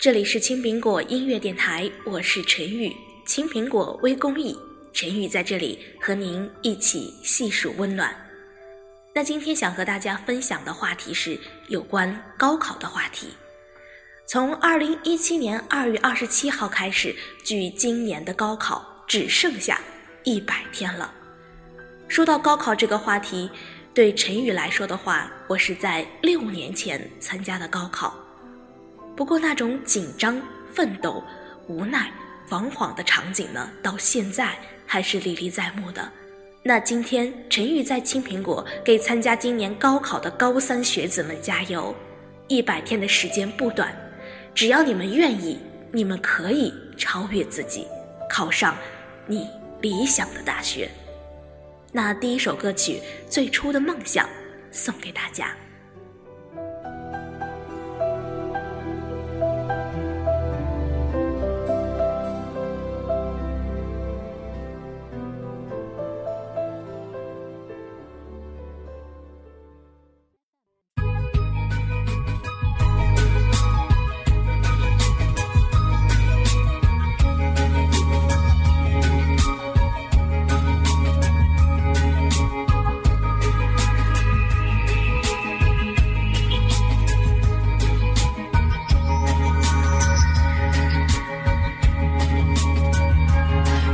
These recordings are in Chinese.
这里是青苹果音乐电台，我是陈宇，青苹果微公益，陈宇在这里和您一起细数温暖。那今天想和大家分享的话题是有关高考的话题。从二零一七年二月二十七号开始，距今年的高考只剩下一百天了。说到高考这个话题，对陈宇来说的话，我是在六年前参加的高考。不过那种紧张、奋斗、无奈、惶惶的场景呢，到现在还是历历在目的。那今天陈宇在青苹果给参加今年高考的高三学子们加油！一百天的时间不短，只要你们愿意，你们可以超越自己，考上你理想的大学。那第一首歌曲《最初的梦想》送给大家。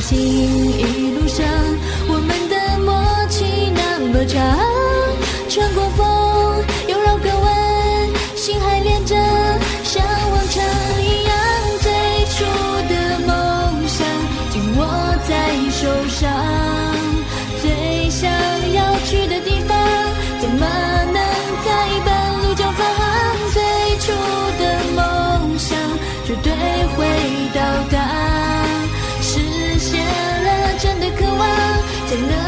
心一路上我们的默契那么长。真的。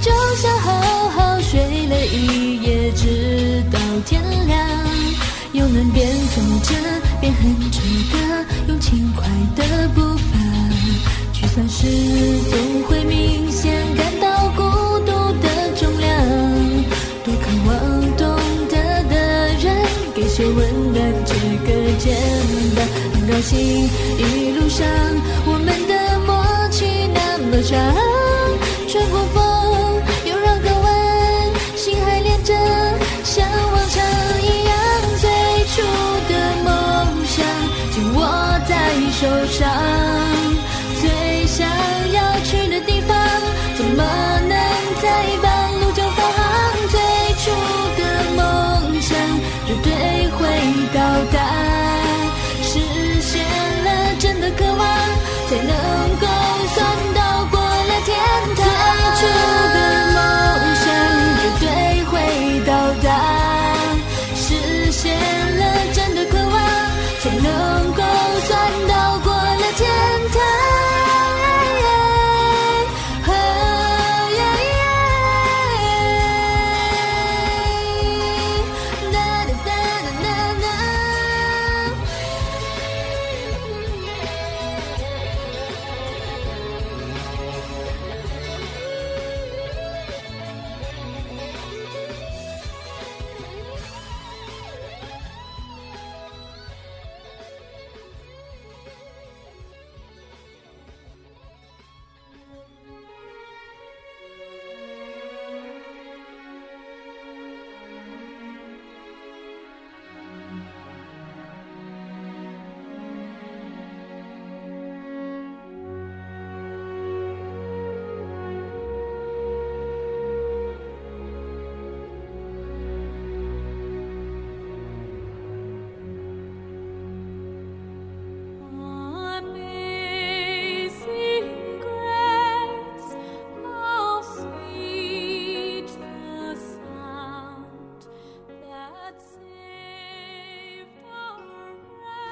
就像好好睡了一夜，直到天亮。又能边走着边哼着歌，用轻快的步伐。沮丧时总会明显感到孤独的重量。多渴望懂得的人，给些温暖这个肩膀。很高兴一路上我们的。默契那么长，穿过风，握在手上最想要去的地方怎么能在半路就返航最初的梦想绝对会到达实现了真的渴望才能够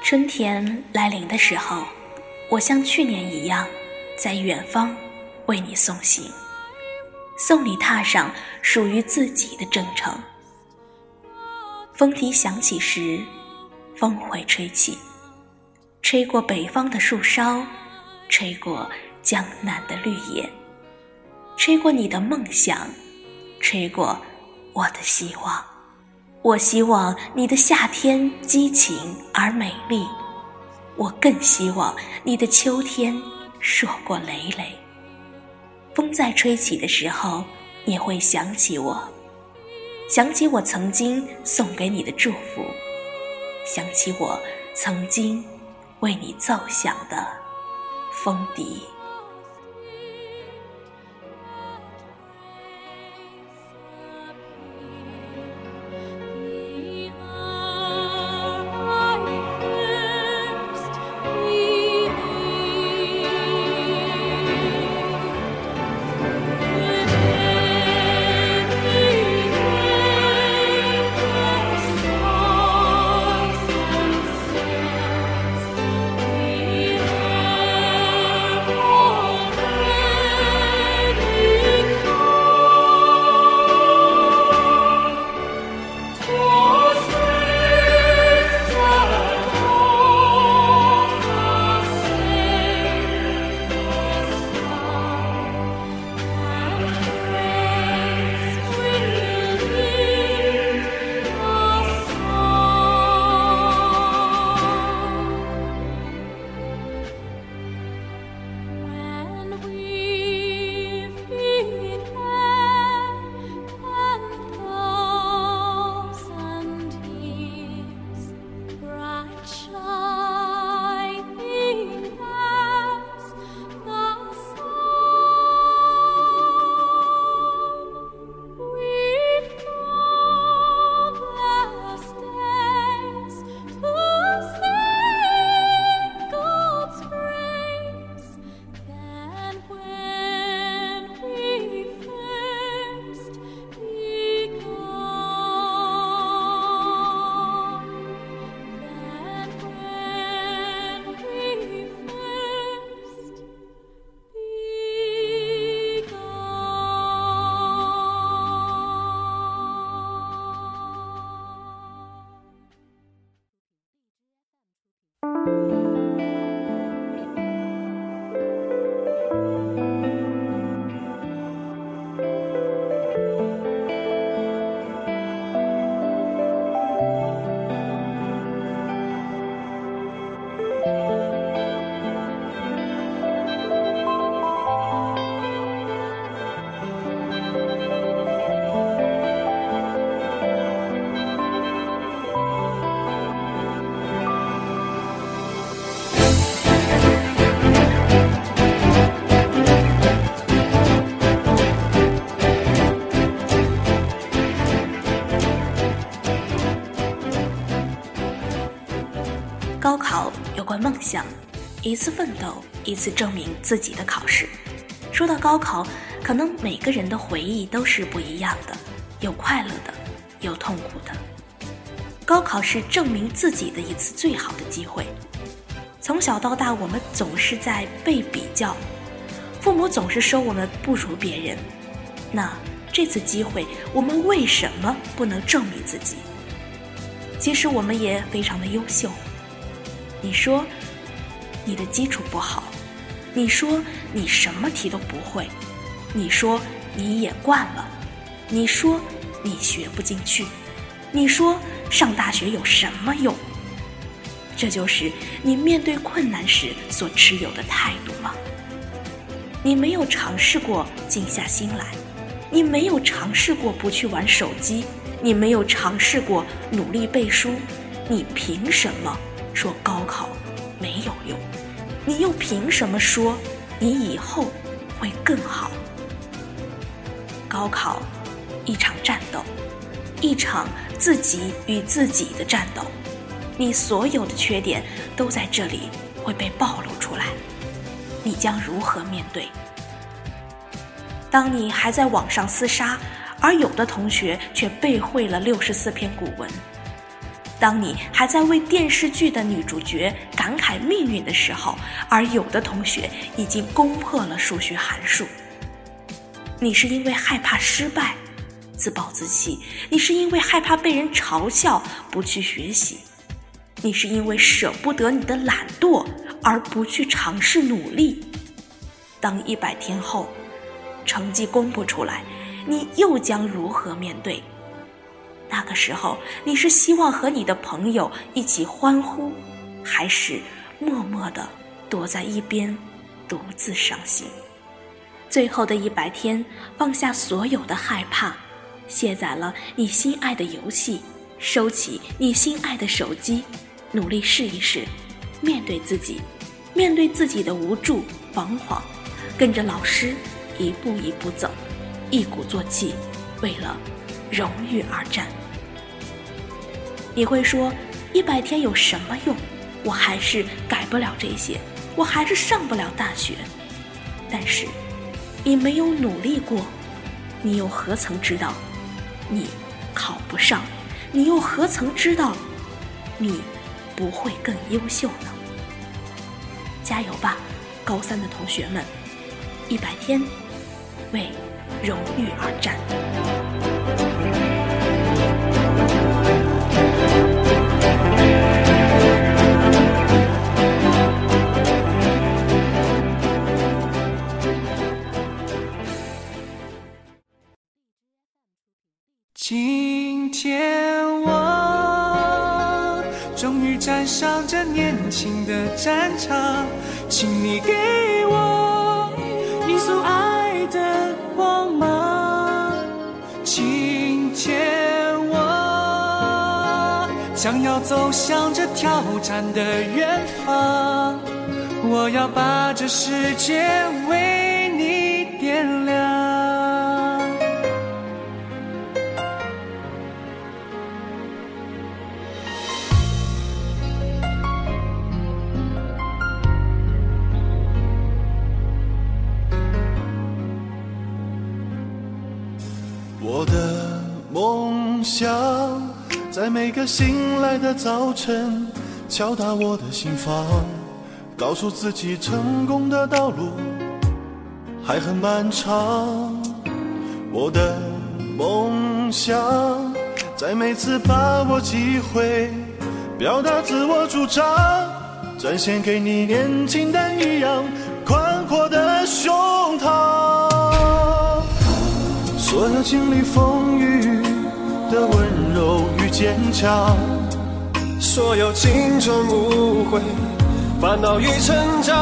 春天来临的时候，我像去年一样，在远方为你送行，送你踏上属于自己的征程。风笛响起时，风会吹起，吹过北方的树梢，吹过江南的绿野，吹过你的梦想，吹过我的希望。我希望你的夏天激情而美丽，我更希望你的秋天硕果累累。风在吹起的时候，你会想起我，想起我曾经送给你的祝福，想起我曾经为你奏响的风笛。想，一次奋斗一次证明自己的考试。说到高考，可能每个人的回忆都是不一样的，有快乐的，有痛苦的。高考是证明自己的一次最好的机会。从小到大，我们总是在被比较，父母总是说我们不如别人。那这次机会，我们为什么不能证明自己？其实我们也非常的优秀。你说你的基础不好，你说你什么题都不会，你说你也惯了，你说你学不进去，你说上大学有什么用？这就是你面对困难时所持有的态度吗？你没有尝试过静下心来，你没有尝试过不去玩手机，你没有尝试过努力背书，你凭什么说高考没有用？你又凭什么说你以后会更好？高考，一场战斗，一场自己与自己的战斗。你所有的缺点都在这里会被暴露出来，你将如何面对？当你还在网上厮杀，而有的同学却背会了六十四篇古文；当你还在为电视剧的女主角感慨命运的时候，而有的同学已经攻破了数学函数。你是因为害怕失败，自暴自弃；你是因为害怕被人嘲笑，不去学习。你是因为舍不得你的懒惰而不去尝试努力。当一百天后，成绩公布出来，你又将如何面对？那个时候，你是希望和你的朋友一起欢呼，还是默默的躲在一边独自伤心？最后的一百天，放下所有的害怕，卸载了你心爱的游戏，收起你心爱的手机。努力试一试，面对自己，面对自己的无助、彷徨，跟着老师一步一步走，一鼓作气，为了荣誉而战。你会说，一百天有什么用？我还是改不了这些，我还是上不了大学。但是，你没有努力过，你又何曾知道你考不上？你又何曾知道你？不会更优秀呢？加油吧，高三的同学们！一百天，为荣誉而战。终于站上这年轻的战场，请你给我你所爱的光芒。今天我将要走向这挑战的远方，我要把这世界为想，在每个醒来的早晨敲打我的心房，告诉自己成功的道路还很漫长。我的梦想，在每次把握机会表达自我主张，展现给你年轻但一样宽阔的胸膛。所有经历风雨的温柔与坚强，所有青春无悔、烦恼与成长，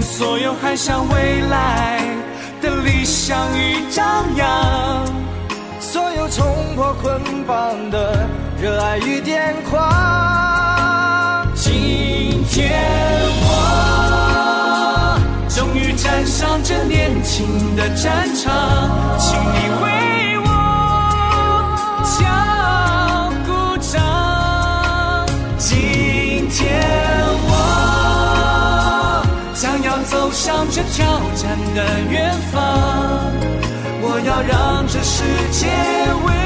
所有还向未来的理想与张扬，所有冲破捆绑的热爱与癫狂。今天我。终于站上这年轻的战场，请你为我敲鼓掌。今天我将要走向这挑战的远方，我要让这世界为。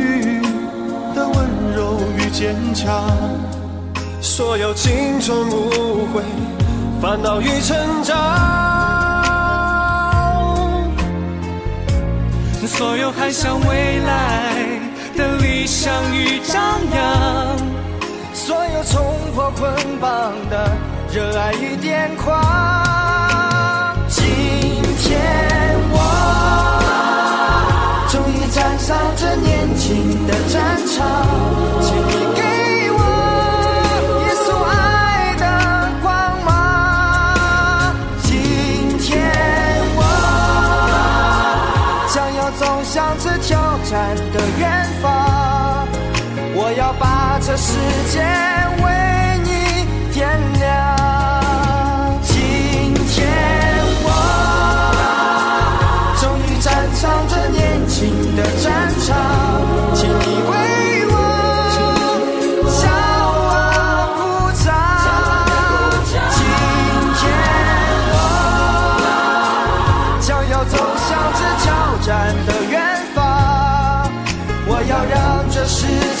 坚强，所有青春无悔、烦恼与成长。所有迈向未来的理想与张扬，所有冲破捆绑的热爱与癫狂。今天站上这年轻的战场，请你给我耶稣爱的光芒。今天我将要走向这挑战的远方，我要把这世界请你为我骄傲鼓掌今天我将要走向这挑战的远方我要让这世界